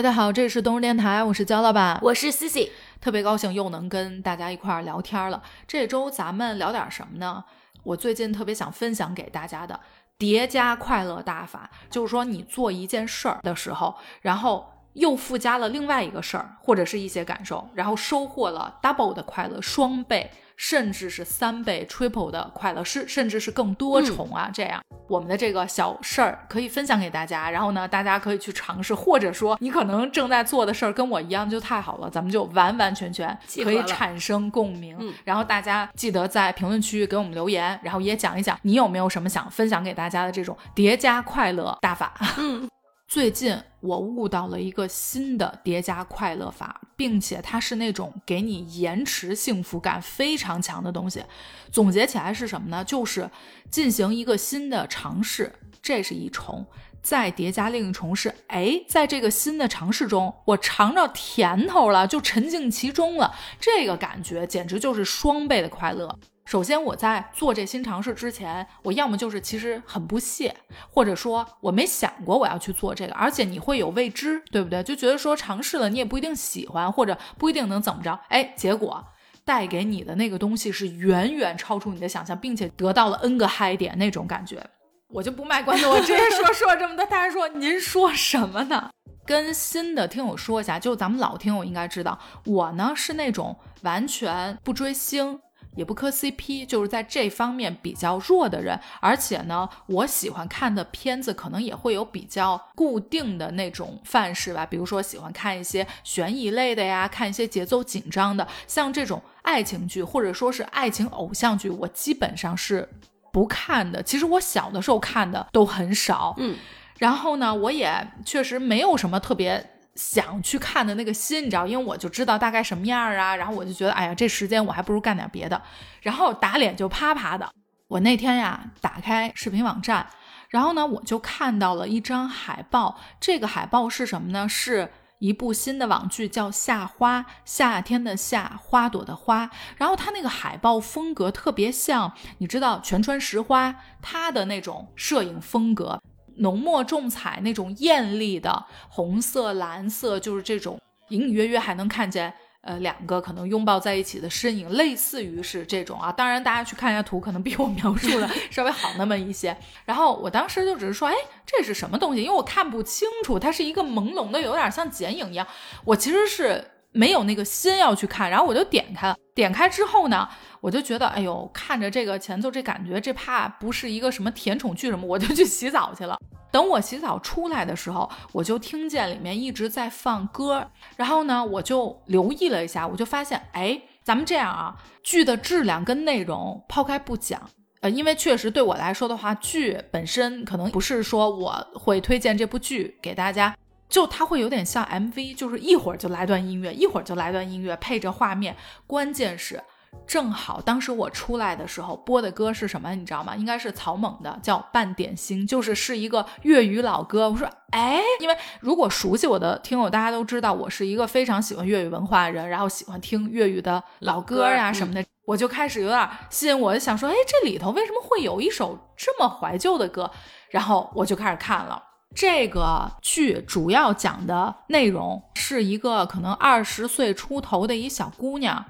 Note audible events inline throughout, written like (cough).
大家好，这里是东日电台，我是焦老板，我是 Cici，特别高兴又能跟大家一块儿聊天了。这周咱们聊点什么呢？我最近特别想分享给大家的叠加快乐大法，就是说你做一件事儿的时候，然后又附加了另外一个事儿或者是一些感受，然后收获了 double 的快乐，双倍。甚至是三倍 triple 的快乐，是甚至是更多重啊！这样，我们的这个小事儿可以分享给大家，然后呢，大家可以去尝试，或者说你可能正在做的事儿跟我一样，就太好了，咱们就完完全全可以产生共鸣。然后大家记得在评论区给我们留言，然后也讲一讲你有没有什么想分享给大家的这种叠加快乐大法。(laughs) 嗯。最近我悟到了一个新的叠加快乐法，并且它是那种给你延迟幸福感非常强的东西。总结起来是什么呢？就是进行一个新的尝试，这是一重；再叠加另一重是，哎，在这个新的尝试中，我尝着甜头了，就沉浸其中了，这个感觉简直就是双倍的快乐。首先，我在做这新尝试之前，我要么就是其实很不屑，或者说我没想过我要去做这个，而且你会有未知，对不对？就觉得说尝试了你也不一定喜欢，或者不一定能怎么着，哎，结果带给你的那个东西是远远超出你的想象，并且得到了 N 个嗨点那种感觉。我就不卖关子，我直接说 (laughs) 说了这么多。大家说您说什么呢？跟新的听友说一下，就咱们老听友应该知道，我呢是那种完全不追星。也不磕 CP，就是在这方面比较弱的人。而且呢，我喜欢看的片子可能也会有比较固定的那种范式吧。比如说喜欢看一些悬疑类的呀，看一些节奏紧张的，像这种爱情剧或者说是爱情偶像剧，我基本上是不看的。其实我小的时候看的都很少，嗯。然后呢，我也确实没有什么特别。想去看的那个心，你知道，因为我就知道大概什么样啊，然后我就觉得，哎呀，这时间我还不如干点别的，然后打脸就啪啪的。我那天呀，打开视频网站，然后呢，我就看到了一张海报，这个海报是什么呢？是一部新的网剧，叫《夏花》，夏天的夏，花朵的花。然后它那个海报风格特别像，你知道全川石花它的那种摄影风格。浓墨重彩那种艳丽的红色、蓝色，就是这种隐隐约约还能看见，呃，两个可能拥抱在一起的身影，类似于是这种啊。当然，大家去看一下图，可能比我描述的 (laughs) 稍微好那么一些。然后我当时就只是说，哎，这是什么东西？因为我看不清楚，它是一个朦胧的，有点像剪影一样。我其实是没有那个心要去看，然后我就点开了。点开之后呢？我就觉得，哎呦，看着这个前奏，这感觉，这怕不是一个什么甜宠剧什么，我就去洗澡去了。等我洗澡出来的时候，我就听见里面一直在放歌，然后呢，我就留意了一下，我就发现，哎，咱们这样啊，剧的质量跟内容抛开不讲，呃，因为确实对我来说的话，剧本身可能不是说我会推荐这部剧给大家，(laughs) 就它会有点像 MV，就是一会儿就来段音乐，一会儿就来段音乐，配着画面，关键是。正好当时我出来的时候播的歌是什么，你知道吗？应该是草蜢的，叫《半点心》，就是是一个粤语老歌。我说，哎，因为如果熟悉我的听友，大家都知道我是一个非常喜欢粤语文化的人，然后喜欢听粤语的老歌呀什么的，我就开始有点吸引我，就想说，哎，这里头为什么会有一首这么怀旧的歌？然后我就开始看了这个剧，主要讲的内容是一个可能二十岁出头的一小姑娘。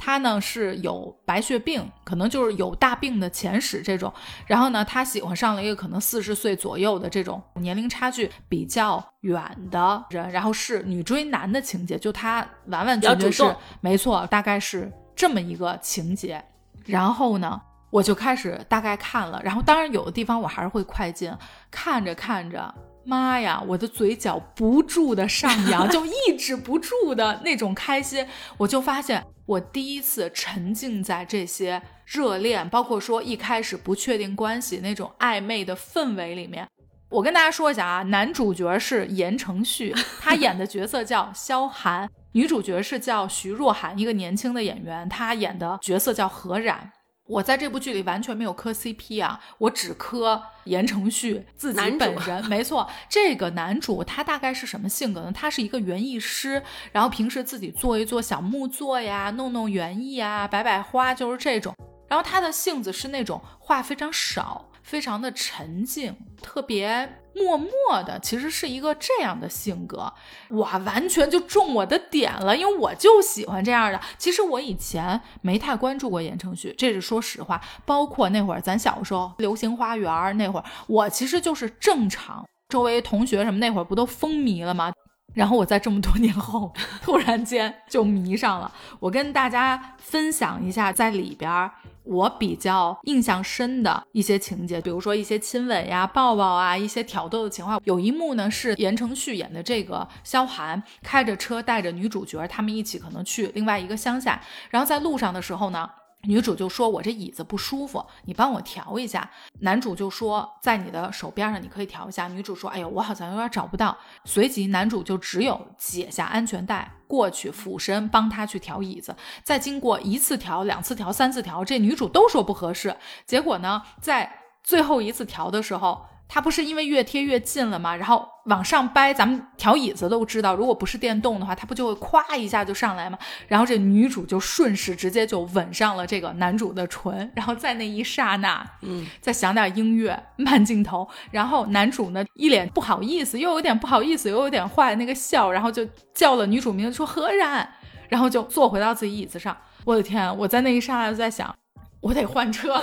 她呢是有白血病，可能就是有大病的前史这种。然后呢，她喜欢上了一个可能四十岁左右的这种年龄差距比较远的人，然后是女追男的情节，就她完完全全是没错，大概是这么一个情节。然后呢，我就开始大概看了，然后当然有的地方我还是会快进，看着看着。妈呀！我的嘴角不住的上扬，就抑制不住的那种开心。我就发现，我第一次沉浸在这些热恋，包括说一开始不确定关系那种暧昧的氛围里面。我跟大家说一下啊，男主角是言承旭，他演的角色叫萧寒；女主角是叫徐若涵，一个年轻的演员，她演的角色叫何冉。我在这部剧里完全没有磕 CP 啊，我只磕言承旭自己本人。没错，这个男主他大概是什么性格呢？他是一个园艺师，然后平时自己做一做小木作呀，弄弄园艺啊，摆摆花，就是这种。然后他的性子是那种话非常少。非常的沉静，特别默默的，其实是一个这样的性格，哇，完全就中我的点了，因为我就喜欢这样的。其实我以前没太关注过言承旭，这是说实话。包括那会儿咱小时候《流星花园》那会儿，我其实就是正常，周围同学什么那会儿不都风靡了吗？然后我在这么多年后，突然间就迷上了。我跟大家分享一下，在里边我比较印象深的一些情节，比如说一些亲吻呀、抱抱啊，一些挑逗的情话。有一幕呢是言承旭演的这个萧寒开着车带着女主角，他们一起可能去另外一个乡下，然后在路上的时候呢。女主就说：“我这椅子不舒服，你帮我调一下。”男主就说：“在你的手边上，你可以调一下。”女主说：“哎呦，我好像有点找不到。”随即，男主就只有解下安全带，过去俯身帮她去调椅子。再经过一次调、两次调、三次调，这女主都说不合适。结果呢，在最后一次调的时候。它不是因为越贴越近了吗？然后往上掰，咱们调椅子都知道，如果不是电动的话，它不就会咵一下就上来吗？然后这女主就顺势直接就吻上了这个男主的唇，然后在那一刹那，嗯，再想点音乐，慢镜头，然后男主呢一脸不好意思，又有点不好意思，又有点坏那个笑，然后就叫了女主名字说何然，然后就坐回到自己椅子上。我的天，我在那一刹那就在想。我得换车了，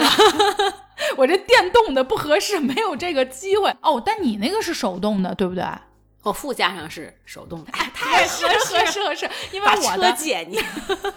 (laughs) 我这电动的不合适，没有这个机会哦。但你那个是手动的，对不对？我副驾上是手动的，太合适 (laughs) 合适合适，因为我的姐你，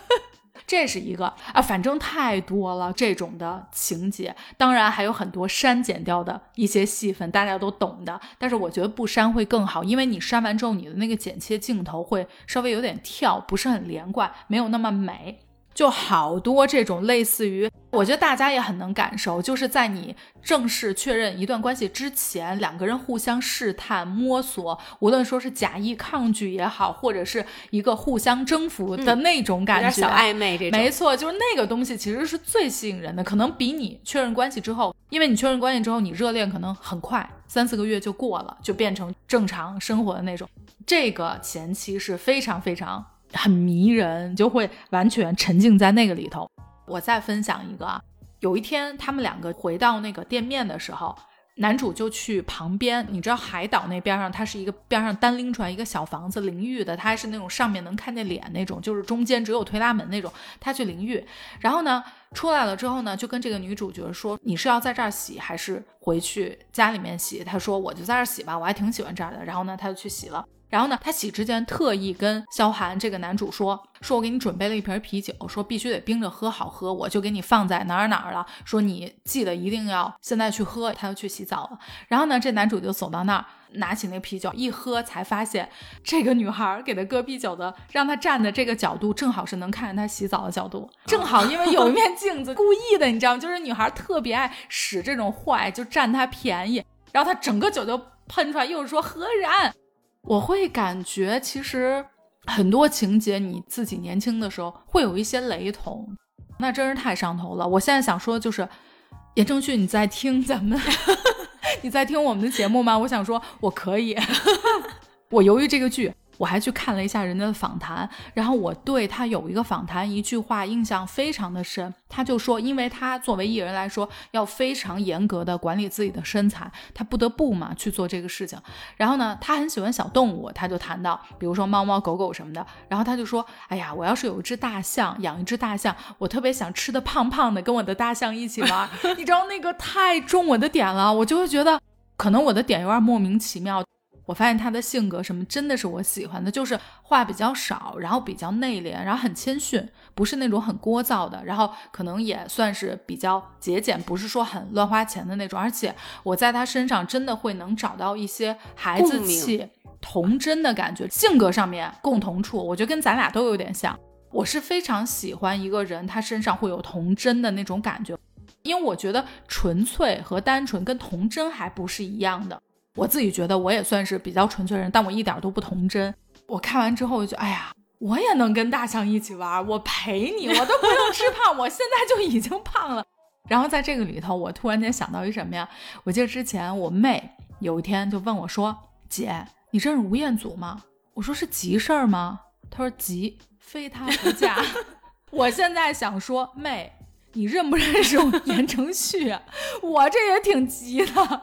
(laughs) 这是一个啊，反正太多了这种的情节，当然还有很多删减掉的一些戏份，大家都懂的。但是我觉得不删会更好，因为你删完之后，你的那个剪切镜头会稍微有点跳，不是很连贯，没有那么美。就好多这种类似于，我觉得大家也很能感受，就是在你正式确认一段关系之前，两个人互相试探、摸索，无论说是假意抗拒也好，或者是一个互相征服的那种感觉，小暧昧这种，没错，就是那个东西其实是最吸引人的，可能比你确认关系之后，因为你确认关系之后，你热恋可能很快，三四个月就过了，就变成正常生活的那种，这个前期是非常非常。很迷人，就会完全沉浸在那个里头。我再分享一个啊，有一天他们两个回到那个店面的时候，男主就去旁边，你知道海岛那边上，它是一个边上单拎出来一个小房子淋浴的，它还是那种上面能看见脸那种，就是中间只有推拉门那种。他去淋浴，然后呢出来了之后呢，就跟这个女主角说：“你是要在这儿洗，还是回去家里面洗？”他说：“我就在这儿洗吧，我还挺喜欢这儿的。”然后呢，他就去洗了。然后呢，他洗之前特意跟萧寒这个男主说：“说我给你准备了一瓶啤酒，说必须得冰着喝好喝，我就给你放在哪儿哪儿了。说你记得一定要现在去喝。”他就去洗澡了。然后呢，这男主就走到那儿，拿起那啤酒一喝，才发现这个女孩给他搁啤酒的，让他站的这个角度正好是能看见他洗澡的角度，正好因为有一面镜子，(laughs) 故意的，你知道吗？就是女孩特别爱使这种坏，就占他便宜。然后他整个酒就喷出来，又是说何然。我会感觉，其实很多情节你自己年轻的时候会有一些雷同，那真是太上头了。我现在想说，就是言承旭，你在听咱们，(laughs) 你在听我们的节目吗？我想说，我可以，(laughs) 我由于这个剧。我还去看了一下人家的访谈，然后我对他有一个访谈一句话印象非常的深，他就说，因为他作为艺人来说，要非常严格的管理自己的身材，他不得不嘛去做这个事情。然后呢，他很喜欢小动物，他就谈到，比如说猫猫狗狗什么的。然后他就说，哎呀，我要是有一只大象，养一只大象，我特别想吃的胖胖的，跟我的大象一起玩。(laughs) 你知道那个太中我的点了，我就会觉得，可能我的点有点莫名其妙。我发现他的性格什么真的是我喜欢的，就是话比较少，然后比较内敛，然后很谦逊，不是那种很聒噪的，然后可能也算是比较节俭，不是说很乱花钱的那种。而且我在他身上真的会能找到一些孩子气、童真的感觉，性格上面共同处，我觉得跟咱俩都有点像。我是非常喜欢一个人，他身上会有童真的那种感觉，因为我觉得纯粹和单纯跟童真还不是一样的。我自己觉得我也算是比较纯粹人，但我一点都不童真。我看完之后就，哎呀，我也能跟大象一起玩，我陪你，我都不用吃胖，我现在就已经胖了。然后在这个里头，我突然间想到一什么呀？我记得之前我妹有一天就问我说：“姐，你认识吴彦祖吗？”我说：“是急事儿吗？”她说：“急，非他不嫁。(laughs) ”我现在想说，妹，你认不认识言承旭？我这也挺急的。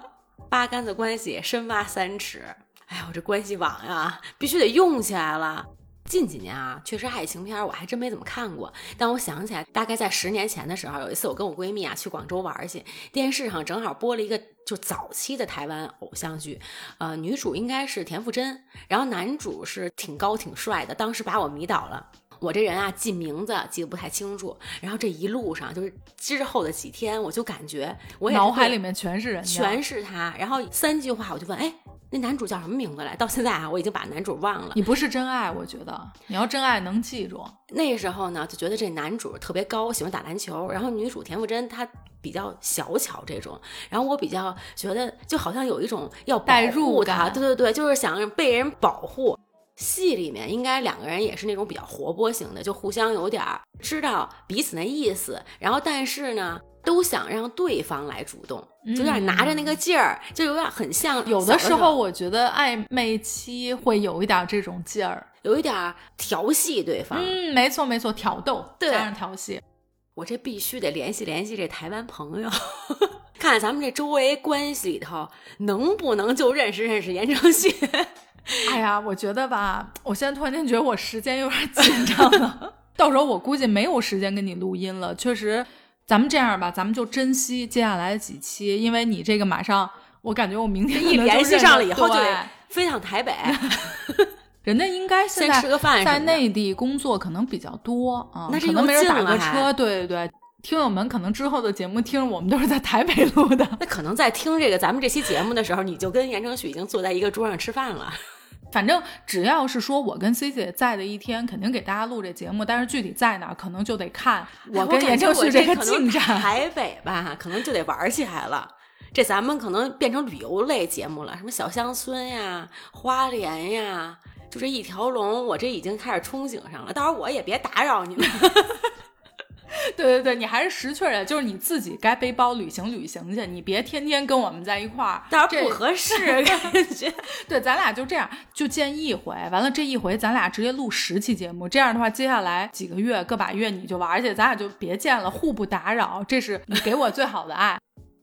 八竿子关系，深挖三尺。哎呀，我这关系网呀，必须得用起来了。近几年啊，确实爱情片我还真没怎么看过。但我想起来，大概在十年前的时候，有一次我跟我闺蜜啊去广州玩去，电视上正好播了一个就早期的台湾偶像剧，呃，女主应该是田馥甄，然后男主是挺高挺帅的，当时把我迷倒了。我这人啊，记名字记得不太清楚，然后这一路上就是之后的几天，我就感觉我脑海里面全是人，全是他。然后三句话我就问，哎，那男主叫什么名字来？到现在啊，我已经把男主忘了。你不是真爱，我觉得你要真爱能记住。那时候呢，就觉得这男主特别高，喜欢打篮球，然后女主田馥甄她比较小巧这种，然后我比较觉得就好像有一种要代入的，对对对，就是想被人保护。戏里面应该两个人也是那种比较活泼型的，就互相有点知道彼此那意思，然后但是呢，都想让对方来主动，就有点拿着那个劲儿，就有点很像。有的时候我觉得暧昧期会有一点这种劲儿，有一点调戏对方。嗯，没错没错，挑逗加上调戏。我这必须得联系联系这台湾朋友，看 (laughs) 看咱们这周围关系里头能不能就认识认识言承旭。哎呀，我觉得吧，我现在突然间觉得我时间有点紧张了，(laughs) 到时候我估计没有时间跟你录音了。确实，咱们这样吧，咱们就珍惜接下来的几期，因为你这个马上，我感觉我明天一联系上了以后就得飞趟台北。(laughs) 人家应该现在吃个饭，在内地工作可能比较多啊，那可能没人打个车。对对对，听友们可能之后的节目听我们都是在台北录的，(laughs) 那可能在听这个咱们这期节目的时候，你就跟言承旭已经坐在一个桌上吃饭了。(laughs) 反正只要是说我跟 C 姐在的一天，肯定给大家录这节目。但是具体在哪，可能就得看我跟言承旭这个进展。台北吧，可能就得玩起来了。这咱们可能变成旅游类节目了，什么小乡村呀、花莲呀，就这一条龙，我这已经开始憧憬上了。到时候我也别打扰你们。(laughs) 对对对，你还是识趣的，就是你自己该背包旅行旅行去，你别天天跟我们在一块儿，到时候不合适 (laughs) 感觉。(laughs) 对，咱俩就这样，就见一回，完了这一回咱俩直接录十期节目，这样的话，接下来几个月个把月你就玩去，咱俩就别见了，互不打扰，这是你给我最好的爱。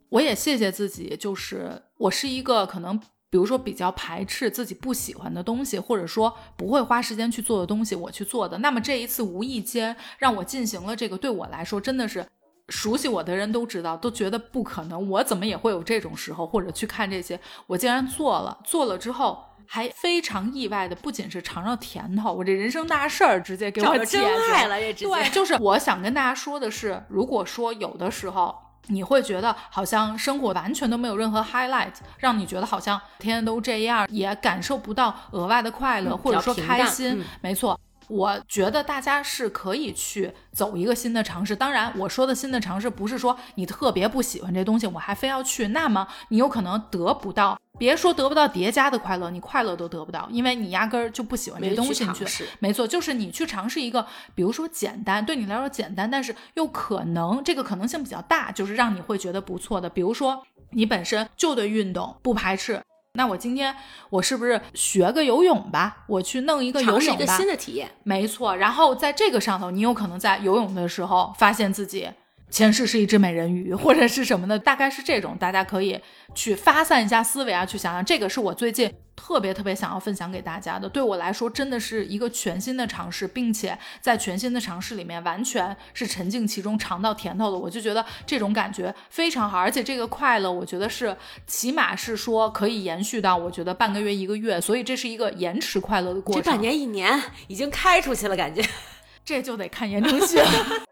我也谢谢自己，就是我是一个可能。比如说比较排斥自己不喜欢的东西，或者说不会花时间去做的东西，我去做的。那么这一次无意间让我进行了这个，对我来说真的是熟悉我的人都知道，都觉得不可能。我怎么也会有这种时候，或者去看这些，我竟然做了。做了之后还非常意外的，不仅是尝到甜头，我这人生大事儿直接给我解真爱了。这对，就是我想跟大家说的是，如果说有的时候。你会觉得好像生活完全都没有任何 highlight，让你觉得好像天天都这样，也感受不到额外的快乐或者说开心。没错，我觉得大家是可以去走一个新的尝试。当然，我说的新的尝试不是说你特别不喜欢这东西，我还非要去，那么你有可能得不到。别说得不到叠加的快乐，你快乐都得不到，因为你压根儿就不喜欢这东西。去没错，就是你去尝试一个，比如说简单，对你来说简单，但是又可能这个可能性比较大，就是让你会觉得不错的。比如说你本身就对运动不排斥，那我今天我是不是学个游泳吧？我去弄一个游泳吧。一个新的体验。没错，然后在这个上头，你有可能在游泳的时候发现自己。前世是一只美人鱼，或者是什么的，大概是这种，大家可以去发散一下思维啊，去想想。这个是我最近特别特别想要分享给大家的，对我来说真的是一个全新的尝试，并且在全新的尝试里面，完全是沉浸其中，尝到甜头的。我就觉得这种感觉非常好，而且这个快乐，我觉得是起码是说可以延续到我觉得半个月一个月，所以这是一个延迟快乐的过程。这半年一年已经开出去了，感觉 (laughs) 这就得看言承旭了。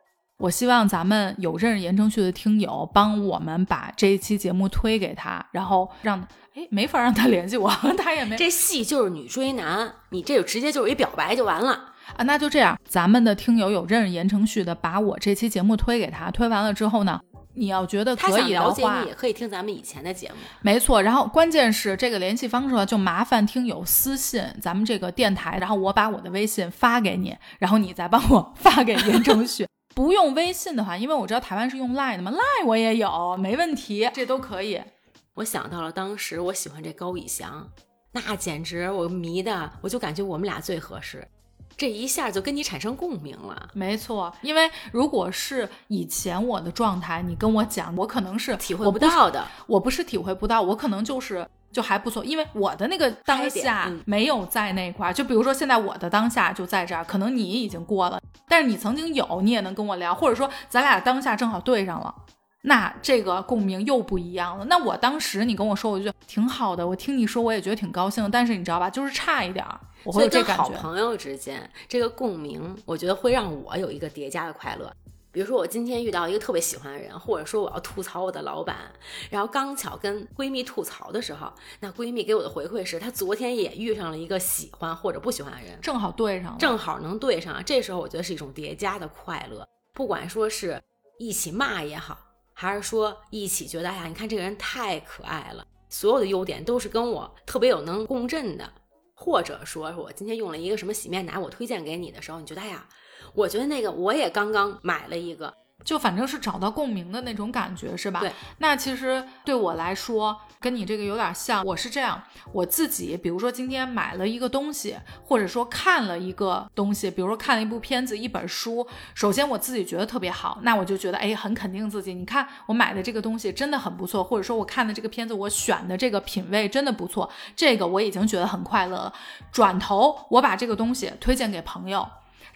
我希望咱们有认识言承旭的听友帮我们把这一期节目推给他，然后让哎没法让他联系我，(laughs) 他也没这戏就是女追男，你这就直接就是一表白就完了啊！那就这样，咱们的听友有认识言承旭的，把我这期节目推给他，推完了之后呢，你要觉得可以的话，也可以听咱们以前的节目，没错。然后关键是这个联系方式就麻烦听友私信咱们这个电台，然后我把我的微信发给你，然后你再帮我 (laughs) 发给言承旭。不用微信的话，因为我知道台湾是用 Line 的嘛，Line 我也有，没问题，这都可以。我想到了当时我喜欢这高以翔，那简直我迷的，我就感觉我们俩最合适。这一下就跟你产生共鸣了。没错，因为如果是以前我的状态，你跟我讲，我可能是体会不到的，我不是体会不到，我可能就是就还不错，因为我的那个当下嗯没有在那块儿。就比如说现在我的当下就在这儿，可能你已经过了，但是你曾经有，你也能跟我聊，或者说咱俩当下正好对上了。那这个共鸣又不一样了。那我当时你跟我说，我就挺好的，我听你说我也觉得挺高兴的。但是你知道吧，就是差一点儿，我会这感觉。好朋友之间这个共鸣，我觉得会让我有一个叠加的快乐。比如说，我今天遇到一个特别喜欢的人，或者说我要吐槽我的老板，然后刚巧跟闺蜜吐槽的时候，那闺蜜给我的回馈是，她昨天也遇上了一个喜欢或者不喜欢的人，正好对上了，正好能对上。这时候我觉得是一种叠加的快乐，不管说是一起骂也好，还是说一起觉得哎呀，你看这个人太可爱了，所有的优点都是跟我特别有能共振的。或者说我今天用了一个什么洗面奶，我推荐给你的时候，你觉得哎呀，我觉得那个我也刚刚买了一个，就反正是找到共鸣的那种感觉，是吧？对。那其实对我来说，跟你这个有点像。我是这样，我自己，比如说今天买了一个东西，或者说看了一个东西，比如说看了一部片子、一本书。首先我自己觉得特别好，那我就觉得哎，很肯定自己。你看我买的这个东西真的很不错，或者说我看的这个片子，我选的这个品味真的不错，这个我已经觉得很快乐了。转头我把这个东西推荐给朋友，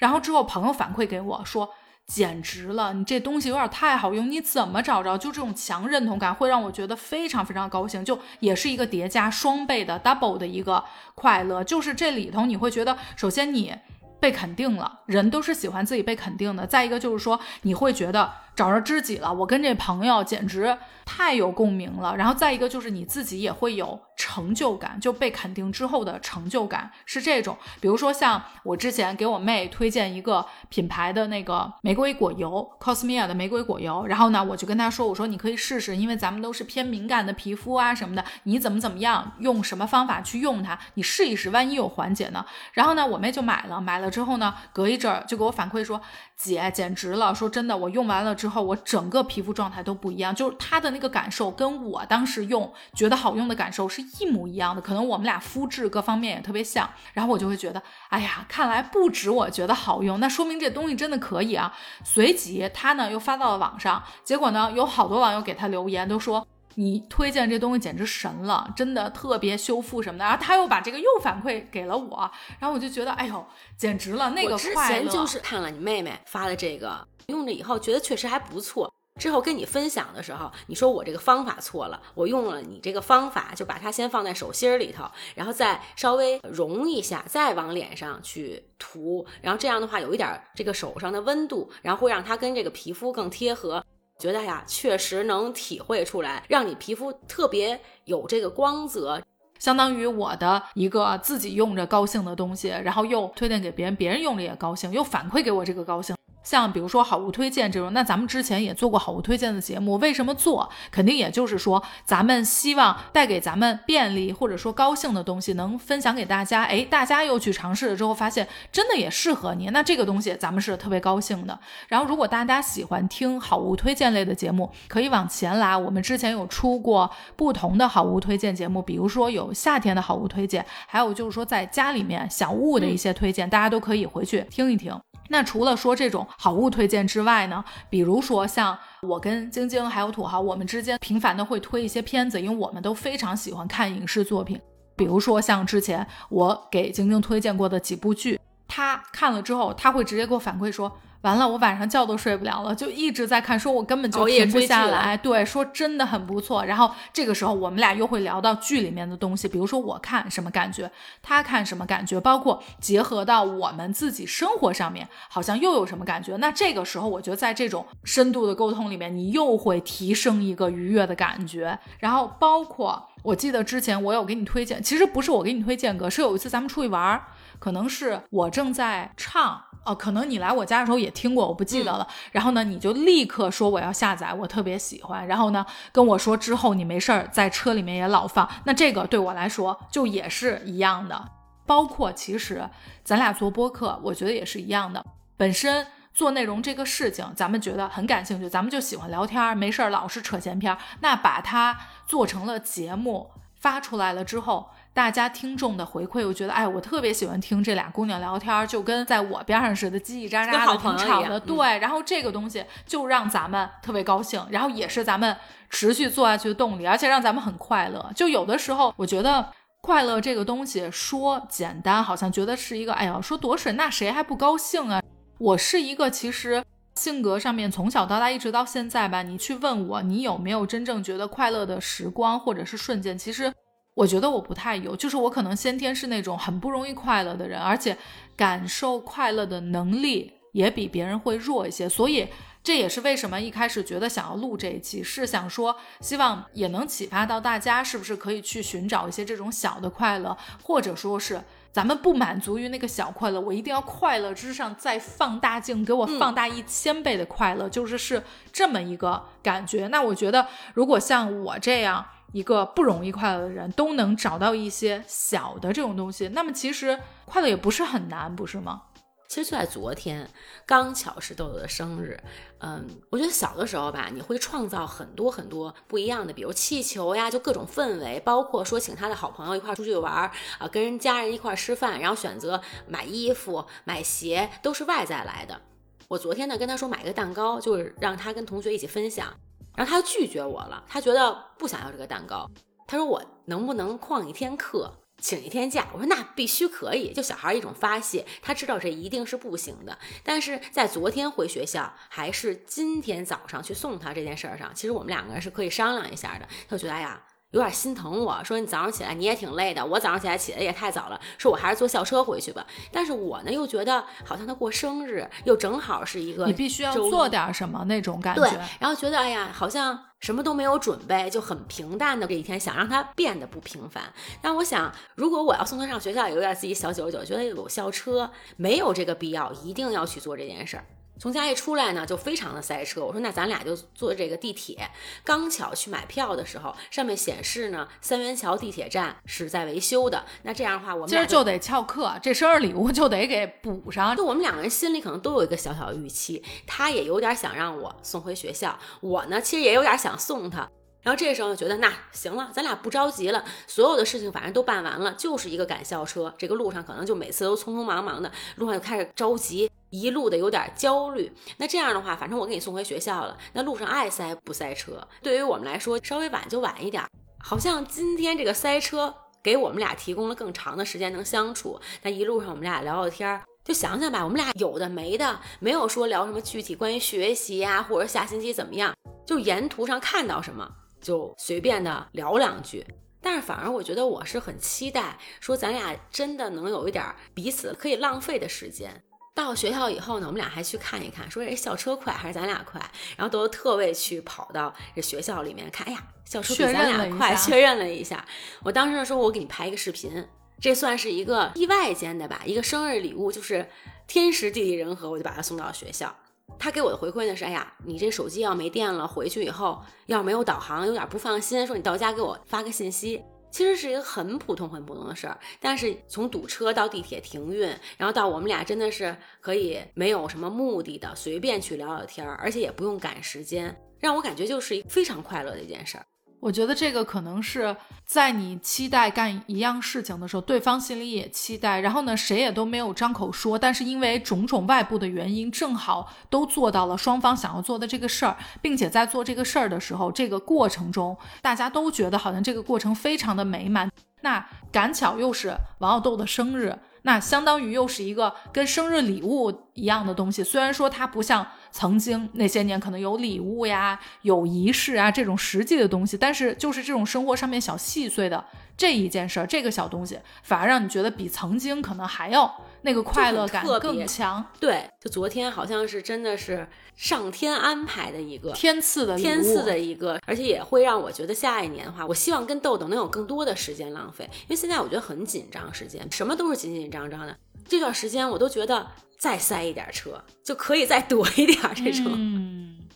然后之后朋友反馈给我说。简直了！你这东西有点太好用，你怎么找着？就这种强认同感会让我觉得非常非常高兴，就也是一个叠加双倍的 double 的一个快乐。就是这里头你会觉得，首先你被肯定了，人都是喜欢自己被肯定的。再一个就是说，你会觉得找着知己了，我跟这朋友简直太有共鸣了。然后再一个就是你自己也会有成就感，就被肯定之后的成就感是这种。比如说像我之前给我妹推荐一个品牌的那个玫瑰果油，Cosmia 的玫瑰果油，然后呢我就跟她说，我说你可以试试，因为咱们都是偏敏感的皮肤啊什么的，你怎么怎么样，用什么方法去用它，你试一试，万一有缓解呢？然后呢我妹就买了，买了之后呢，隔一阵儿就给我反馈说，姐简直了，说真的，我用完了之后，我整个皮肤状态都不一样，就是她的那个感受跟我当时用觉得好用的感受是一模一样的，可能我们俩肤质各方面也特别像，然后我就会觉得，哎呀，看来不止我觉得好用，那说明这东西真的可以啊。随即他呢又发到了网上，结果呢有好多网友给他留言，都说。你推荐这东西简直神了，真的特别修复什么的。然后他又把这个又反馈给了我，然后我就觉得，哎呦，简直了，那个快乐前就是看了你妹妹发的这个，用着以后觉得确实还不错。之后跟你分享的时候，你说我这个方法错了，我用了你这个方法，就把它先放在手心里头，然后再稍微融一下，再往脸上去涂，然后这样的话有一点这个手上的温度，然后会让它跟这个皮肤更贴合。觉得呀，确实能体会出来，让你皮肤特别有这个光泽，相当于我的一个自己用着高兴的东西，然后又推荐给别人，别人用着也高兴，又反馈给我这个高兴。像比如说好物推荐这种，那咱们之前也做过好物推荐的节目，为什么做？肯定也就是说，咱们希望带给咱们便利或者说高兴的东西，能分享给大家。哎，大家又去尝试了之后，发现真的也适合你，那这个东西咱们是特别高兴的。然后，如果大家喜欢听好物推荐类的节目，可以往前拉，我们之前有出过不同的好物推荐节目，比如说有夏天的好物推荐，还有就是说在家里面小物的一些推荐，大家都可以回去听一听。那除了说这种好物推荐之外呢，比如说像我跟晶晶还有土豪，我们之间频繁的会推一些片子，因为我们都非常喜欢看影视作品。比如说像之前我给晶晶推荐过的几部剧，她看了之后，他会直接给我反馈说。完了，我晚上觉都睡不了了，就一直在看，说我根本就停不下来。对，说真的很不错。然后这个时候，我们俩又会聊到剧里面的东西，比如说我看什么感觉，他看什么感觉，包括结合到我们自己生活上面，好像又有什么感觉。那这个时候，我觉得在这种深度的沟通里面，你又会提升一个愉悦的感觉。然后包括我记得之前我有给你推荐，其实不是我给你推荐歌，是有一次咱们出去玩儿，可能是我正在唱。哦，可能你来我家的时候也听过，我不记得了。然后呢，你就立刻说我要下载，我特别喜欢。然后呢，跟我说之后你没事儿在车里面也老放。那这个对我来说就也是一样的。包括其实咱俩做播客，我觉得也是一样的。本身做内容这个事情，咱们觉得很感兴趣，咱们就喜欢聊天，没事儿老是扯闲篇儿。那把它做成了节目发出来了之后。大家听众的回馈，我觉得，哎，我特别喜欢听这俩姑娘聊天，就跟在我边上似的，叽叽喳喳的，挺吵的。对，然后这个东西就让咱们特别高兴，然后也是咱们持续做下去的动力，而且让咱们很快乐。就有的时候，我觉得快乐这个东西说简单，好像觉得是一个，哎呀，说多水，那谁还不高兴啊？我是一个其实性格上面从小到大一直到现在吧，你去问我，你有没有真正觉得快乐的时光或者是瞬间，其实。我觉得我不太有，就是我可能先天是那种很不容易快乐的人，而且感受快乐的能力也比别人会弱一些，所以这也是为什么一开始觉得想要录这一期，是想说希望也能启发到大家，是不是可以去寻找一些这种小的快乐，或者说是咱们不满足于那个小快乐，我一定要快乐之上再放大镜，给我放大一千倍的快乐，就是是这么一个感觉。那我觉得如果像我这样。一个不容易快乐的人都能找到一些小的这种东西，那么其实快乐也不是很难，不是吗？其实就在昨天，刚巧是豆豆的生日。嗯，我觉得小的时候吧，你会创造很多很多不一样的，比如气球呀，就各种氛围，包括说请他的好朋友一块出去玩啊，跟人家人一块吃饭，然后选择买衣服、买鞋，都是外在来的。我昨天呢跟他说买个蛋糕，就是让他跟同学一起分享。然后他拒绝我了，他觉得不想要这个蛋糕。他说我能不能旷一天课，请一天假？我说那必须可以，就小孩一种发泄。他知道这一定是不行的，但是在昨天回学校还是今天早上去送他这件事儿上，其实我们两个人是可以商量一下的。他就觉得哎呀。有点心疼我，说你早上起来你也挺累的，我早上起来起的也太早了，说我还是坐校车回去吧。但是我呢又觉得好像他过生日，又正好是一个你必须要做点什么那种感觉。对，然后觉得哎呀，好像什么都没有准备，就很平淡的这一天，想让他变得不平凡。但我想，如果我要送他上学校，也有点自己小九九，觉得有校车没有这个必要，一定要去做这件事儿。从家一出来呢，就非常的塞车。我说那咱俩就坐这个地铁。刚巧去买票的时候，上面显示呢，三元桥地铁站是在维修的。那这样的话，我们今儿就得翘课，这生日礼物就得给补上。就我们两个人心里可能都有一个小小的预期，他也有点想让我送回学校，我呢其实也有点想送他。然后这时候就觉得那行了，咱俩不着急了，所有的事情反正都办完了，就是一个赶校车。这个路上可能就每次都匆匆忙忙的，路上就开始着急。一路的有点焦虑，那这样的话，反正我给你送回学校了。那路上爱塞不塞车，对于我们来说，稍微晚就晚一点。好像今天这个塞车给我们俩提供了更长的时间能相处。那一路上我们俩聊聊天，就想想吧，我们俩有的没的，没有说聊什么具体关于学习呀，或者下星期怎么样，就沿途上看到什么就随便的聊两句。但是反而我觉得我是很期待，说咱俩真的能有一点彼此可以浪费的时间。到学校以后呢，我们俩还去看一看，说这校车快还是咱俩快？然后都特为去跑到这学校里面看，哎呀，校车比咱俩快，确认了一下。我当时说，我给你拍一个视频，这算是一个意外间的吧，一个生日礼物，就是天时地利人和，我就把他送到学校。他给我的回馈呢是，哎呀，你这手机要没电了，回去以后要没有导航，有点不放心，说你到家给我发个信息。其实是一个很普通、很普通的事儿，但是从堵车到地铁停运，然后到我们俩真的是可以没有什么目的的随便去聊聊天儿，而且也不用赶时间，让我感觉就是一非常快乐的一件事儿。我觉得这个可能是在你期待干一样事情的时候，对方心里也期待，然后呢，谁也都没有张口说，但是因为种种外部的原因，正好都做到了双方想要做的这个事儿，并且在做这个事儿的时候，这个过程中，大家都觉得好像这个过程非常的美满。那赶巧又是王小豆的生日。那相当于又是一个跟生日礼物一样的东西，虽然说它不像曾经那些年可能有礼物呀、有仪式啊这种实际的东西，但是就是这种生活上面小细碎的。这一件事儿，这个小东西，反而让你觉得比曾经可能还要那个快乐感更强。对，就昨天好像是真的是上天安排的一个天赐的天赐的一个，而且也会让我觉得下一年的话，我希望跟豆豆能有更多的时间浪费，因为现在我觉得很紧张，时间什么都是紧紧张张的。这段时间我都觉得再塞一点车就可以再躲一点这种。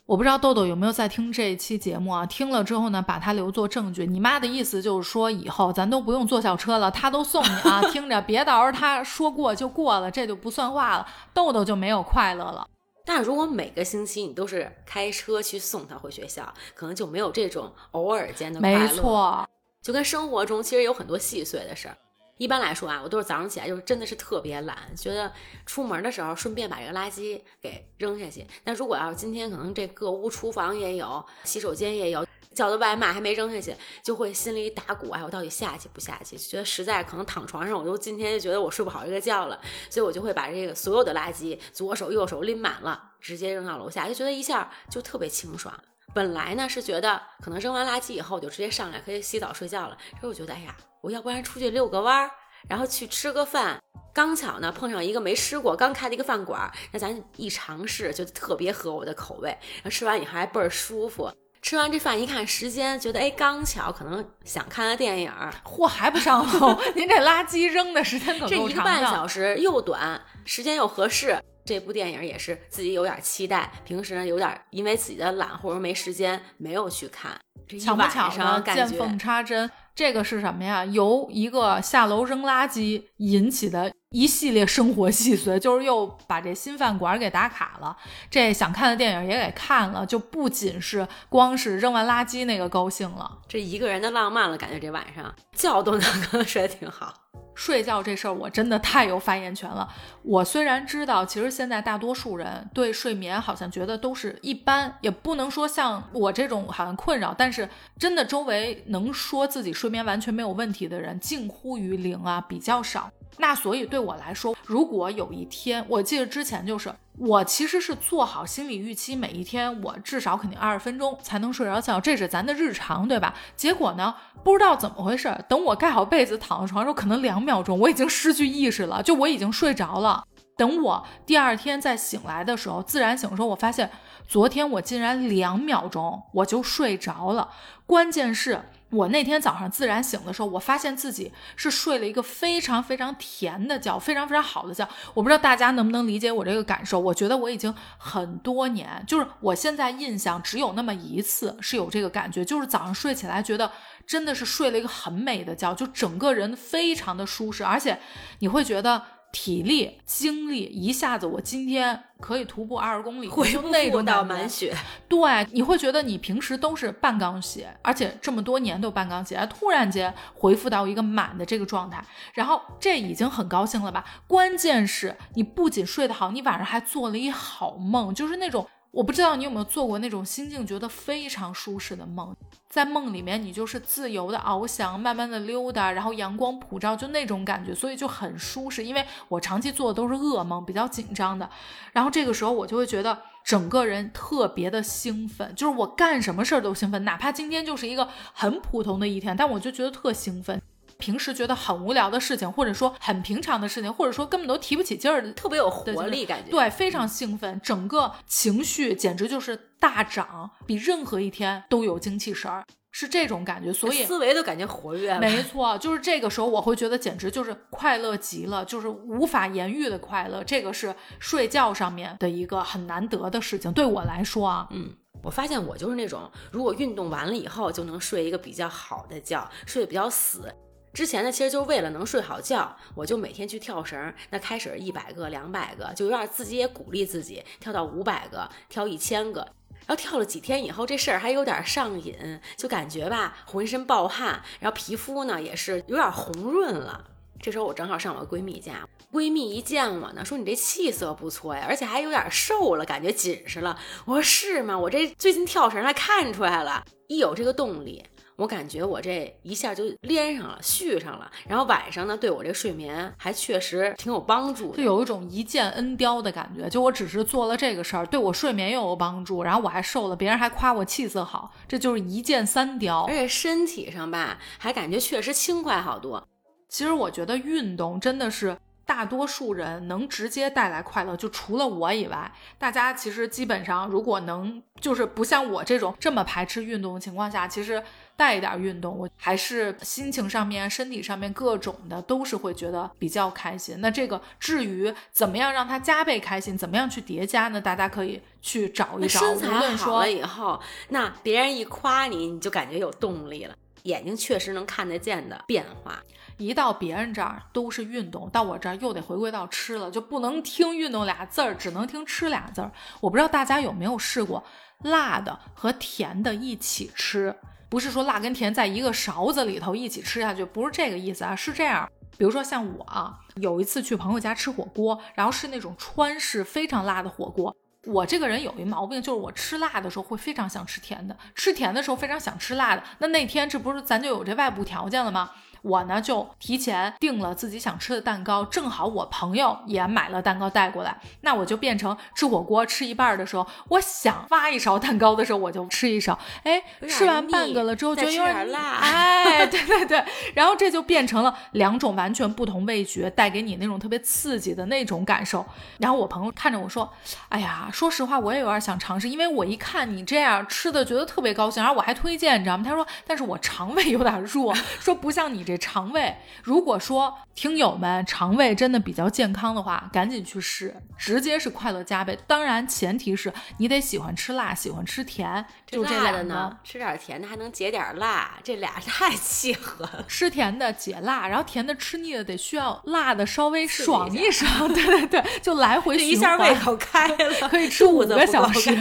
我不知道豆豆有没有在听这一期节目啊？听了之后呢，把它留作证据。你妈的意思就是说，以后咱都不用坐校车了，他都送你啊！(laughs) 听着，别到时候他说过就过了，这就不算话了，豆豆就没有快乐了。但如果每个星期你都是开车去送他回学校，可能就没有这种偶尔间的快乐。没错。就跟生活中其实有很多细碎的事儿。一般来说啊，我都是早上起来就是真的是特别懒，觉得出门的时候顺便把这个垃圾给扔下去。但如果要是今天可能这各屋厨房也有，洗手间也有，叫的外卖还没扔下去，就会心里打鼓，哎，我到底下去不下去？觉得实在可能躺床上，我就今天就觉得我睡不好这个觉了，所以我就会把这个所有的垃圾左手右手拎满了，直接扔到楼下，就觉得一下就特别清爽。本来呢是觉得可能扔完垃圾以后就直接上来可以洗澡睡觉了，可是我觉得哎呀，我要不然出去遛个弯儿，然后去吃个饭。刚巧呢碰上一个没吃过刚开的一个饭馆，那咱一尝试就特别合我的口味，然后吃完以后还倍儿舒服。吃完这饭一看时间，觉得哎刚巧可能想看个电影，嚯还不上楼？(laughs) 您这垃圾扔的时间可这一个半小时又短，时间又合适。这部电影也是自己有点期待，平时呢有点因为自己的懒或者没时间没有去看。巧不巧的见缝插针，这个是什么呀？由一个下楼扔垃圾引起的一系列生活细碎，就是又把这新饭馆给打卡了，这想看的电影也给看了，就不仅是光是扔完垃圾那个高兴了，这一个人的浪漫了，感觉这晚上觉都能 (laughs) 睡得挺好。睡觉这事儿我真的太有发言权了。我虽然知道，其实现在大多数人对睡眠好像觉得都是一般，也不能说像我这种好像困扰，但是真的周围能说自己睡眠完全没有问题的人近乎于零啊，比较少。那所以对我来说，如果有一天，我记得之前就是我其实是做好心理预期，每一天我至少肯定二十分钟才能睡着觉，这是咱的日常，对吧？结果呢，不知道怎么回事，等我盖好被子躺在床上，可能两秒钟我已经失去意识了，就我已经睡着了。等我第二天再醒来的时候，自然醒的时候，我发现昨天我竟然两秒钟我就睡着了。关键是。我那天早上自然醒的时候，我发现自己是睡了一个非常非常甜的觉，非常非常好的觉。我不知道大家能不能理解我这个感受。我觉得我已经很多年，就是我现在印象只有那么一次是有这个感觉，就是早上睡起来觉得真的是睡了一个很美的觉，就整个人非常的舒适，而且你会觉得。体力、精力一下子，我今天可以徒步二十公里，恢复到满血。对，你会觉得你平时都是半缸血，而且这么多年都半缸血，突然间恢复到一个满的这个状态，然后这已经很高兴了吧？关键是你不仅睡得好，你晚上还做了一好梦，就是那种。我不知道你有没有做过那种心境觉得非常舒适的梦，在梦里面你就是自由的翱翔，慢慢的溜达，然后阳光普照，就那种感觉，所以就很舒适。因为我长期做的都是噩梦，比较紧张的，然后这个时候我就会觉得整个人特别的兴奋，就是我干什么事儿都兴奋，哪怕今天就是一个很普通的一天，但我就觉得特兴奋。平时觉得很无聊的事情，或者说很平常的事情，或者说根本都提不起劲儿的，特别有活力感觉。对，非常兴奋，整个情绪简直就是大涨，比任何一天都有精气神儿，是这种感觉。所以思维都感觉活跃了。没错，就是这个时候我会觉得简直就是快乐极了，就是无法言喻的快乐。这个是睡觉上面的一个很难得的事情，对我来说啊，嗯，我发现我就是那种如果运动完了以后就能睡一个比较好的觉，睡得比较死。之前呢，其实就是为了能睡好觉，我就每天去跳绳。那开始一百个、两百个，就有点自己也鼓励自己，跳到五百个，跳一千个。然后跳了几天以后，这事儿还有点上瘾，就感觉吧，浑身暴汗，然后皮肤呢也是有点红润了。这时候我正好上我闺蜜家，闺蜜一见我呢，说你这气色不错呀，而且还有点瘦了，感觉紧实了。我说是吗？我这最近跳绳，还看出来了，一有这个动力。我感觉我这一下就连上了，续上了，然后晚上呢，对我这睡眠还确实挺有帮助，就有一种一箭恩雕的感觉。就我只是做了这个事儿，对我睡眠又有帮助，然后我还瘦了，别人还夸我气色好，这就是一箭三雕。而且身体上吧，还感觉确实轻快好多。其实我觉得运动真的是。大多数人能直接带来快乐，就除了我以外，大家其实基本上如果能，就是不像我这种这么排斥运动的情况下，其实带一点运动，我还是心情上面、身体上面各种的都是会觉得比较开心。那这个至于怎么样让它加倍开心，怎么样去叠加呢？大家可以去找一找。身材好了以后，那别人一夸你，你就感觉有动力了，眼睛确实能看得见的变化。一到别人这儿都是运动，到我这儿又得回归到吃了，就不能听运动俩字儿，只能听吃俩字儿。我不知道大家有没有试过，辣的和甜的一起吃，不是说辣跟甜在一个勺子里头一起吃下去，不是这个意思啊，是这样。比如说像我啊，有一次去朋友家吃火锅，然后是那种川式非常辣的火锅。我这个人有一毛病，就是我吃辣的时候会非常想吃甜的，吃甜的时候非常想吃辣的。那那天这不是咱就有这外部条件了吗？我呢就提前订了自己想吃的蛋糕，正好我朋友也买了蛋糕带过来，那我就变成吃火锅吃一半的时候，我想挖一勺蛋糕的时候我就吃一勺，哎，吃完半个了之后觉得有点辣，(laughs) 哎，对对对，然后这就变成了两种完全不同味觉带给你那种特别刺激的那种感受。然后我朋友看着我说，哎呀，说实话我也有点想尝试，因为我一看你这样吃的觉得特别高兴，然后我还推荐，你知道吗？他说，但是我肠胃有点弱，说不像你。这肠胃，如果说听友们肠胃真的比较健康的话，赶紧去试，直接是快乐加倍。当然，前提是你得喜欢吃辣，喜欢吃甜。就这俩的呢，吃点甜的还能解点辣，这俩 (laughs) 太契合了。吃甜的解辣，然后甜的吃腻了，得需要辣的稍微爽一爽。对对对，就来回一下胃口开了，可以吃五个小时。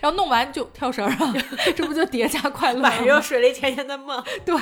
然后弄完就跳绳了，(laughs) 这不就叠加快乐？晚上又睡了一甜甜的梦。对。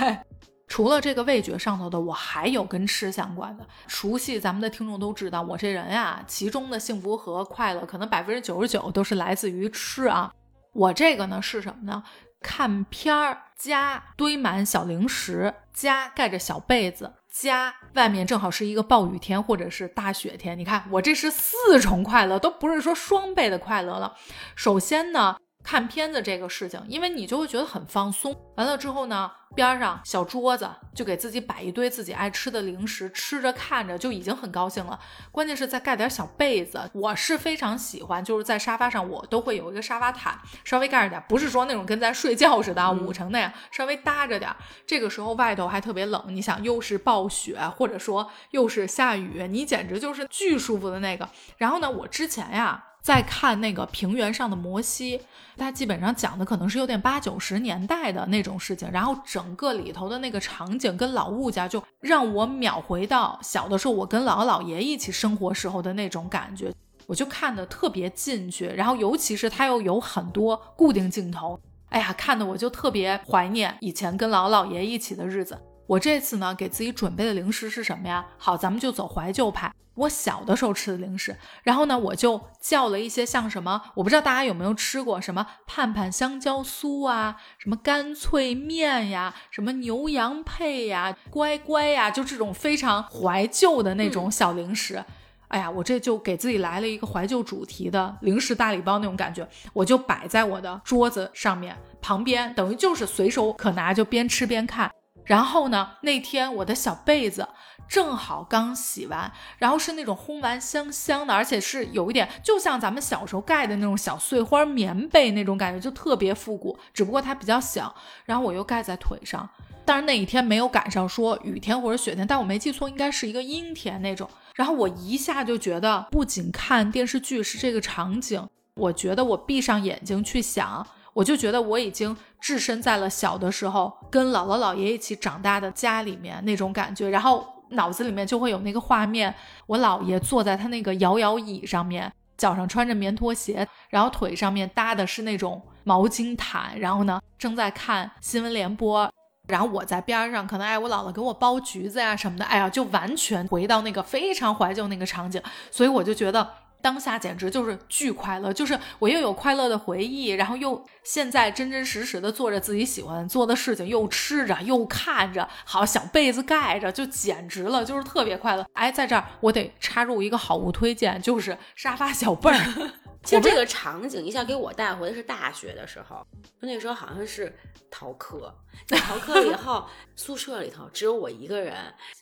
除了这个味觉上头的，我还有跟吃相关的。熟悉咱们的听众都知道，我这人呀，其中的幸福和快乐，可能百分之九十九都是来自于吃啊。我这个呢是什么呢？看片儿加堆满小零食加盖着小被子加外面正好是一个暴雨天或者是大雪天。你看我这是四重快乐，都不是说双倍的快乐了。首先呢。看片子这个事情，因为你就会觉得很放松。完了之后呢，边上小桌子就给自己摆一堆自己爱吃的零食，吃着看着就已经很高兴了。关键是再盖点小被子，我是非常喜欢，就是在沙发上我都会有一个沙发毯，稍微盖着点，不是说那种跟咱睡觉似的捂成那样，稍微搭着点。这个时候外头还特别冷，你想又是暴雪，或者说又是下雨，你简直就是巨舒服的那个。然后呢，我之前呀。再看那个平原上的摩西，它基本上讲的可能是有点八九十年代的那种事情，然后整个里头的那个场景跟老物件，就让我秒回到小的时候，我跟姥姥姥爷一起生活时候的那种感觉，我就看的特别进去，然后尤其是它又有很多固定镜头，哎呀，看的我就特别怀念以前跟姥姥姥爷一起的日子。我这次呢，给自己准备的零食是什么呀？好，咱们就走怀旧派。我小的时候吃的零食，然后呢，我就叫了一些像什么，我不知道大家有没有吃过什么盼盼香蕉酥啊，什么干脆面呀，什么牛羊配呀，乖乖呀，就这种非常怀旧的那种小零食。哎呀，我这就给自己来了一个怀旧主题的零食大礼包那种感觉，我就摆在我的桌子上面旁边，等于就是随手可拿，就边吃边看。然后呢，那天我的小被子正好刚洗完，然后是那种烘完香香的，而且是有一点，就像咱们小时候盖的那种小碎花棉被那种感觉，就特别复古。只不过它比较小，然后我又盖在腿上。但是那一天没有赶上说雨天或者雪天，但我没记错，应该是一个阴天那种。然后我一下就觉得，不仅看电视剧是这个场景，我觉得我闭上眼睛去想。我就觉得我已经置身在了小的时候跟姥姥姥爷一起长大的家里面那种感觉，然后脑子里面就会有那个画面，我姥爷坐在他那个摇摇椅上面，脚上穿着棉拖鞋，然后腿上面搭的是那种毛巾毯，然后呢正在看新闻联播，然后我在边上，可能哎我姥姥给我剥橘子呀什么的，哎呀就完全回到那个非常怀旧那个场景，所以我就觉得。当下简直就是巨快乐，就是我又有快乐的回忆，然后又现在真真实实的做着自己喜欢做的事情，又吃着又看着，好小被子盖着，就简直了，就是特别快乐。哎，在这儿我得插入一个好物推荐，就是沙发小被儿。(laughs) 其实这个场景一下给我带回的是大学的时候，那时候好像是逃课，在逃课了以 (laughs) 后，宿舍里头只有我一个人，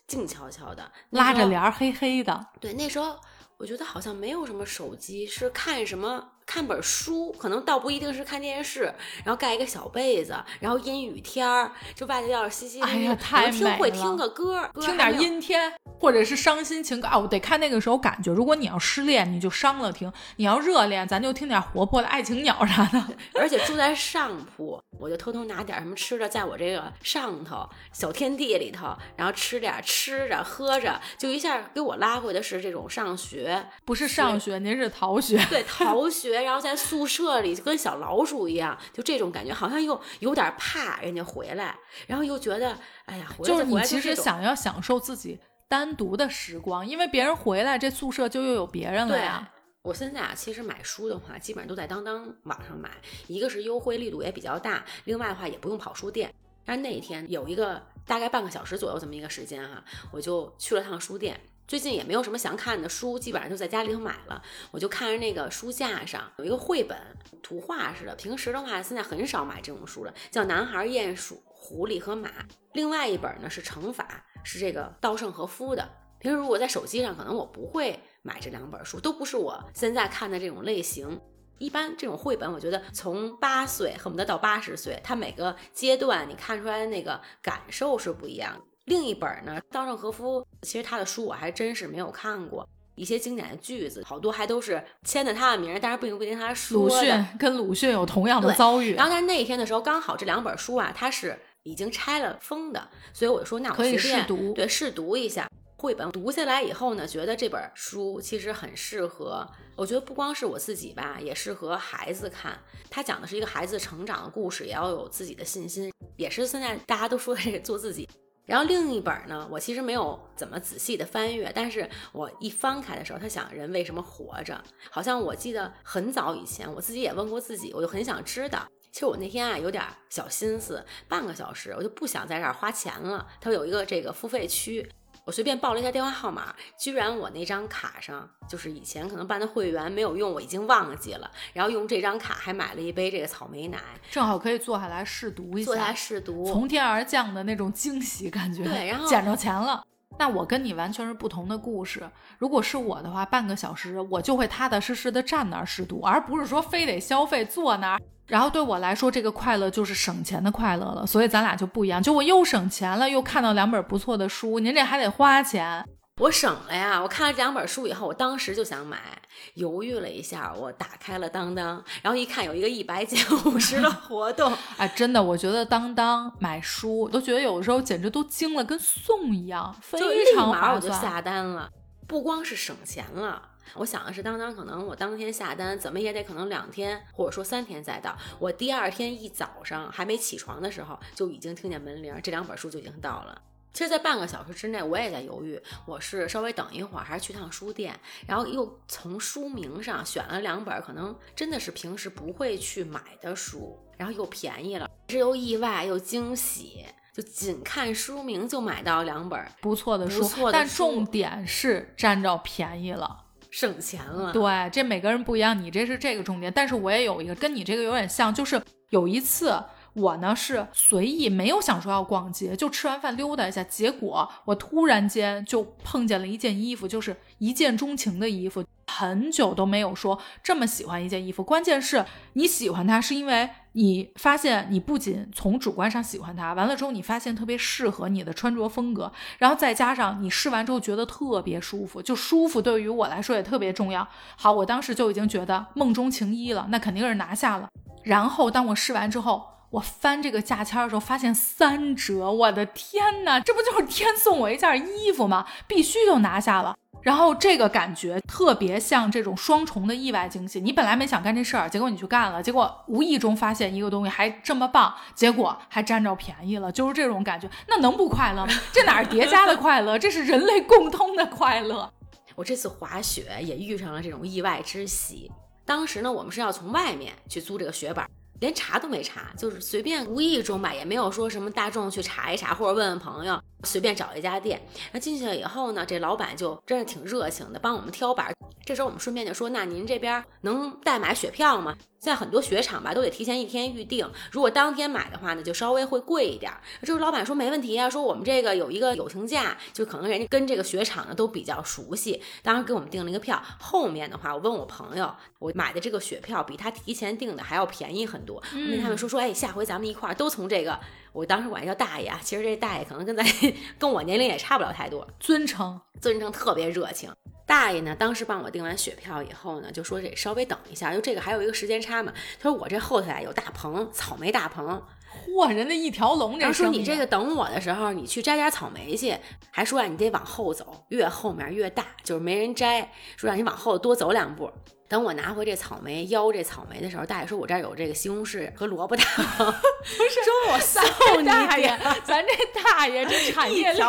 静悄悄的拉着帘儿，黑黑的。对，那时候。我觉得好像没有什么手机，是看什么看本书，可能倒不一定是看电视，然后盖一个小被子，然后阴雨天儿，就外头要是淅淅沥沥，哎呀，太美了。听会听个歌，听点阴天。或者是伤心情歌啊，我得看那个时候感觉。如果你要失恋，你就伤了听；你要热恋，咱就听点活泼的爱情鸟啥的。(laughs) 而且住在上铺，我就偷偷拿点什么吃的，在我这个上头小天地里头，然后吃点吃着喝着，就一下给我拉回的是这种上学，不是上学，您是逃学。对，逃学，学，然后在宿舍里就跟小老鼠一样，就这种感觉，好像又有点怕人家回来，然后又觉得，哎呀，就是你回来其实想要享受自己单独的时光，因为别人回来，这宿舍就又有别人了对呀。我现在啊，其实买书的话，基本上都在当当网上买，一个是优惠力度也比较大，另外的话也不用跑书店。但是那一天有一个大概半个小时左右这么一个时间哈、我就去了趟书店。最近也没有什么想看的书，基本上就在家里头买了。我就看着那个书架上有一个绘本，图画似的。平时的话，现在很少买这种书了，叫《男孩、鼹鼠、狐狸和马》。另外一本呢是《乘法》，是这个稻盛和夫的。平时如果在手机上，可能我不会买这两本书，都不是我现在看的这种类型。一般这种绘本，我觉得从八岁恨不得到八十岁，它每个阶段你看出来的那个感受是不一样的。另一本呢，稻盛和夫其实他的书我还真是没有看过，一些经典的句子，好多还都是签的他的名儿，但是并不一定他说鲁。迅跟鲁迅有同样的遭遇然，后但是那一天的时候，刚好这两本书啊，它是已经拆了封的，所以我就说那我可以试读对试读一下绘本。读下来以后呢，觉得这本书其实很适合，我觉得不光是我自己吧，也适合孩子看。它讲的是一个孩子成长的故事，也要有自己的信心，也是现在大家都说的这个做自己。然后另一本呢，我其实没有怎么仔细的翻阅，但是我一翻开的时候，他想人为什么活着？好像我记得很早以前，我自己也问过自己，我就很想知道。其实我那天啊有点小心思，半个小时我就不想在这儿花钱了。它有一个这个付费区，我随便报了一下电话号码，居然我那张卡上就是以前可能办的会员没有用，我已经忘记了。然后用这张卡还买了一杯这个草莓奶，正好可以坐下来试读一下，坐下来，试读。从天而降的那种惊喜感觉，对然后捡着钱了。那我跟你完全是不同的故事。如果是我的话，半个小时我就会踏踏实实的站那儿试读，而不是说非得消费坐那儿。然后对我来说，这个快乐就是省钱的快乐了。所以咱俩就不一样，就我又省钱了，又看到两本不错的书，您这还得花钱。我省了呀！我看了这两本书以后，我当时就想买，犹豫了一下，我打开了当当，然后一看有一个一百减五十的 (laughs) 活动，哎，真的，我觉得当当买书，我都觉得有的时候简直都惊了，跟送一样，非常马划算。我就下单了。不光是省钱了，我想的是当当可能我当天下单，怎么也得可能两天或者说三天再到。我第二天一早上还没起床的时候，就已经听见门铃，这两本书就已经到了。其实，在半个小时之内，我也在犹豫，我是稍微等一会儿，还是去趟书店，然后又从书名上选了两本可能真的是平时不会去买的书，然后又便宜了，这又意外又惊喜，就仅看书名就买到两本，不错的书，不错的书但重点是占着便宜了。省钱了。对，这每个人不一样，你这是这个重点，但是我也有一个跟你这个有点像，就是有一次我呢是随意没有想说要逛街，就吃完饭溜达一下，结果我突然间就碰见了一件衣服，就是一见钟情的衣服，很久都没有说这么喜欢一件衣服，关键是你喜欢它是因为你发现你不仅从主观上喜欢它，完了之后你发现特别适合你的穿着风格，然后再加上你试完之后觉得特别舒服，就舒服对于我来说也特别重要。好，我当时就已经觉得梦中情衣了，那肯定是拿下了。然后当我试完之后，我翻这个价签的时候，发现三折，我的天呐，这不就是天送我一件衣服吗？必须就拿下了。然后这个感觉特别像这种双重的意外惊喜，你本来没想干这事儿，结果你去干了，结果无意中发现一个东西还这么棒，结果还占着便宜了，就是这种感觉，那能不快乐吗？这哪是叠加的快乐，这是人类共通的快乐。我这次滑雪也遇上了这种意外之喜。当时呢，我们是要从外面去租这个雪板，连查都没查，就是随便无意中吧，也没有说什么大众去查一查或者问问朋友，随便找一家店。那进去了以后呢，这老板就真是挺热情的，帮我们挑板。这时候我们顺便就说，那您这边能代买雪票吗？现在很多雪场吧都得提前一天预定，如果当天买的话呢，就稍微会贵一点。这位老板说没问题啊，说我们这个有一个友情价，就可能人家跟这个雪场呢都比较熟悉，当时给我们订了一个票。后面的话，我问我朋友，我买的这个雪票比他提前订的还要便宜很多。我跟他们说说，哎，下回咱们一块儿都从这个，我当时管人叫大爷啊，其实这大爷可能跟咱 (laughs) 跟我年龄也差不了太多，尊称，尊称特别热情。大爷呢，当时帮我订完雪票以后呢，就说这稍微等一下，就这个还有一个时间差嘛。他说我这后头啊有大棚，草莓大棚。嚯，人家一条龙这然后说你这个等我的时候，你去摘点草莓去，还说啊你得往后走，越后面越大，就是没人摘，说让你往后多走两步。等我拿回这草莓邀这草莓的时候，大爷说我这儿有这个西红柿和萝卜汤，(laughs) 不是 (laughs) 说我送你大爷点。，咱这大爷这 (laughs) 产业链，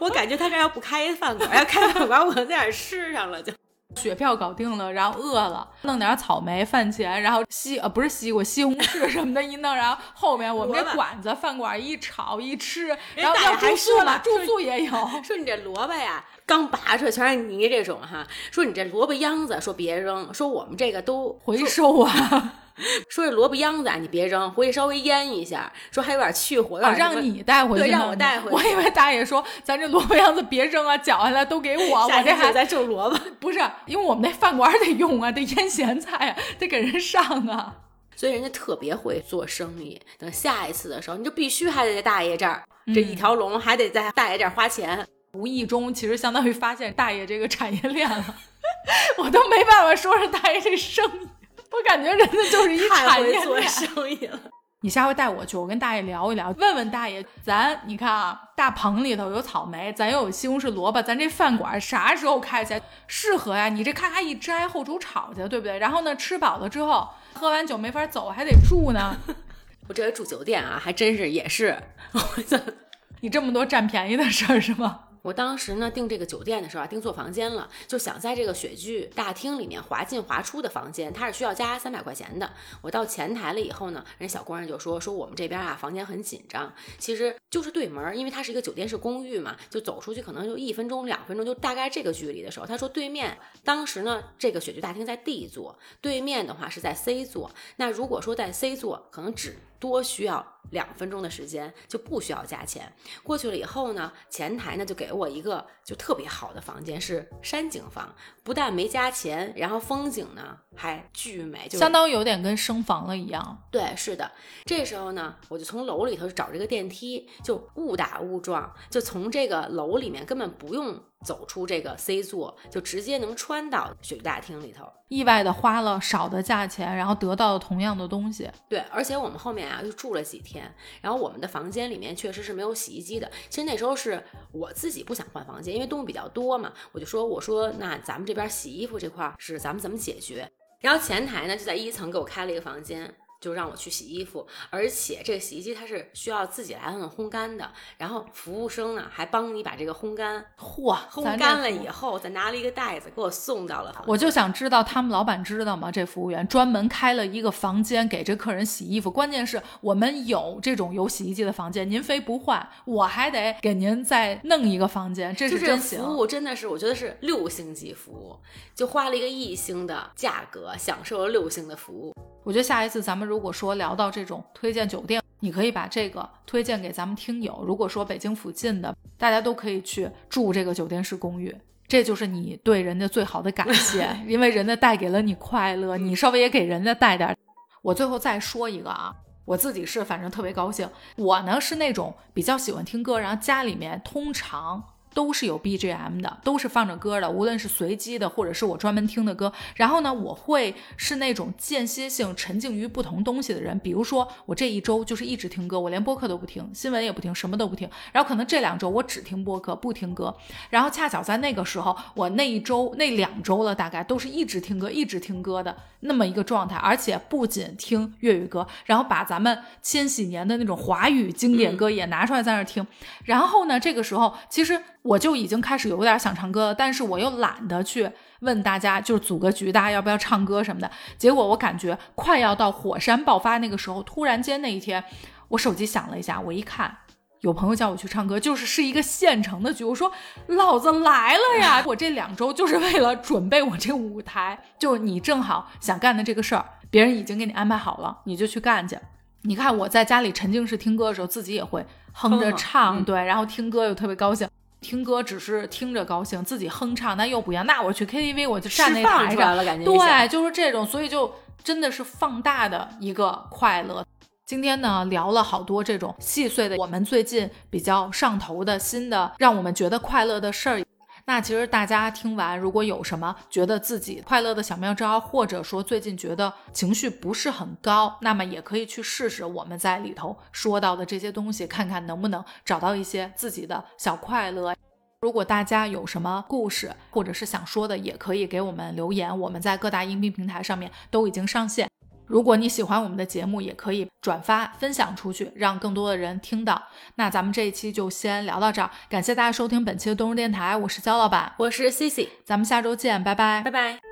我感觉他这要不开饭馆，要开饭馆，我在哪儿吃上了就。雪票搞定了，然后饿了，弄点草莓饭前，然后西呃不是西瓜，西红柿什么的一弄，然后后面我们这馆子饭馆一炒一吃，然后大爷要住还说了宿了，住宿也有。说你这萝卜呀，刚拔出来全是泥这种哈。说你这萝卜秧子，说别扔，说我们这个都回收啊，(laughs) 说这萝卜秧子啊，你别扔，回去稍微腌一下，说还有点去火，有啊让你带回去，对让我带回去我以为大爷说咱这萝卜秧子别扔啊，绞下来都给我，我这还在种萝卜。(laughs) 不是，因为我们那饭馆得用啊，得腌咸菜啊，得给人上啊。所以人家特别会做生意。等下一次的时候，你就必须还得在大爷这儿，这一条龙还得在大爷这儿花钱。无意中其实相当于发现大爷这个产业链了，(laughs) 我都没办法说是大爷这生意，我感觉人家就是一太产业做链。生意了，(laughs) 你下回带我去，我跟大爷聊一聊，问问大爷，咱你看啊，大棚里头有草莓，咱又有西红柿萝卜，咱这饭馆啥时候开起来适合呀？你这咔咔一摘，后厨炒去，对不对？然后呢，吃饱了之后，喝完酒没法走，还得住呢。(laughs) 我这回住酒店啊，还真是也是，我操！你这么多占便宜的事儿是吗？我当时呢订这个酒店的时候啊，订错房间了，就想在这个雪具大厅里面滑进滑出的房间，它是需要加三百块钱的。我到前台了以后呢，人小工人就说说我们这边啊房间很紧张，其实就是对门，因为它是一个酒店式公寓嘛，就走出去可能就一分钟两分钟，就大概这个距离的时候，他说对面当时呢这个雪具大厅在 D 座，对面的话是在 C 座。那如果说在 C 座，可能只多需要两分钟的时间，就不需要加钱。过去了以后呢，前台呢就给我一个就特别好的房间，是山景房，不但没加钱，然后风景呢还巨美，就相当于有点跟升房了一样。对，是的。这时候呢，我就从楼里头找这个电梯，就误打误撞，就从这个楼里面根本不用走出这个 C 座，就直接能穿到雪具大厅里头。意外的花了少的价钱，然后得到了同样的东西。对，而且我们后面啊又住了几天，然后我们的房间里面确实是没有洗衣机的。其实那时候是我自己不想换房间，因为东西比较多嘛，我就说我说那咱们这边洗衣服这块儿是咱们怎么解决？然后前台呢就在一层给我开了一个房间。就让我去洗衣服，而且这个洗衣机它是需要自己来摁烘干的，然后服务生呢还帮你把这个烘干嚯，烘干了以后，再拿了一个袋子给我送到了房。我就想知道他们老板知道吗？这服务员专门开了一个房间给这客人洗衣服，关键是我们有这种有洗衣机的房间，您非不换，我还得给您再弄一个房间，这是真行。服务真的是，我觉得是六星级服务，就花了一个一星的价格，享受了六星的服务。我觉得下一次咱们如果说聊到这种推荐酒店，你可以把这个推荐给咱们听友。如果说北京附近的，大家都可以去住这个酒店式公寓。这就是你对人家最好的感谢，(laughs) 因为人家带给了你快乐，你稍微也给人家带点儿。我最后再说一个啊，我自己是反正特别高兴。我呢是那种比较喜欢听歌，然后家里面通常都是有 BGM 的，都是放着歌的，无论是随机的或者是我专门听的歌。然后呢，我会是那种间歇性沉浸于不同东西的人，比如说我这一周就是一直听歌，我连播客都不听，新闻也不听，什么都不听。然后可能这两周我只听播客，不听歌。然后恰巧在那个时候，我那一周那两周了，大概都是一直听歌，一直听歌的那么一个状态，而且不仅听粤语歌，然后把咱们千禧年的那种华语经典歌也拿出来在那儿听。然后呢，这个时候其实我就已经开始有点想唱歌了，但是我又懒得去问大家，就是组个局，大家要不要唱歌什么的。结果我感觉快要到火山爆发那个时候，突然间那一天，我手机响了一下，我一看。有朋友叫我去唱歌，就是是一个现成的局。我说老子来了呀！(laughs) 我这两周就是为了准备我这舞台，就是你正好想干的这个事儿，别人已经给你安排好了，你就去干去。你看我在家里沉浸式听歌的时候，自己也会哼着唱，嗯对，然后听歌又特别高兴。听歌只是听着高兴，自己哼唱那又不一样。那我去 KTV 我就站那台上，了，感觉对，就是这种，所以就真的是放大的一个快乐。今天呢，聊了好多这种细碎的，我们最近比较上头的新的，让我们觉得快乐的事儿。那其实大家听完，如果有什么觉得自己快乐的小妙招，或者说最近觉得情绪不是很高，那么也可以去试试我们在里头说到的这些东西，看看能不能找到一些自己的小快乐。如果大家有什么故事或者是想说的，也可以给我们留言，我们在各大音频平台上面都已经上线。如果你喜欢我们的节目，也可以转发分享出去，让更多的人听到。那咱们这一期就先聊到这儿，感谢大家收听本期的东日电台，我是焦老板，我是 C C，咱们下周见，拜拜，拜拜。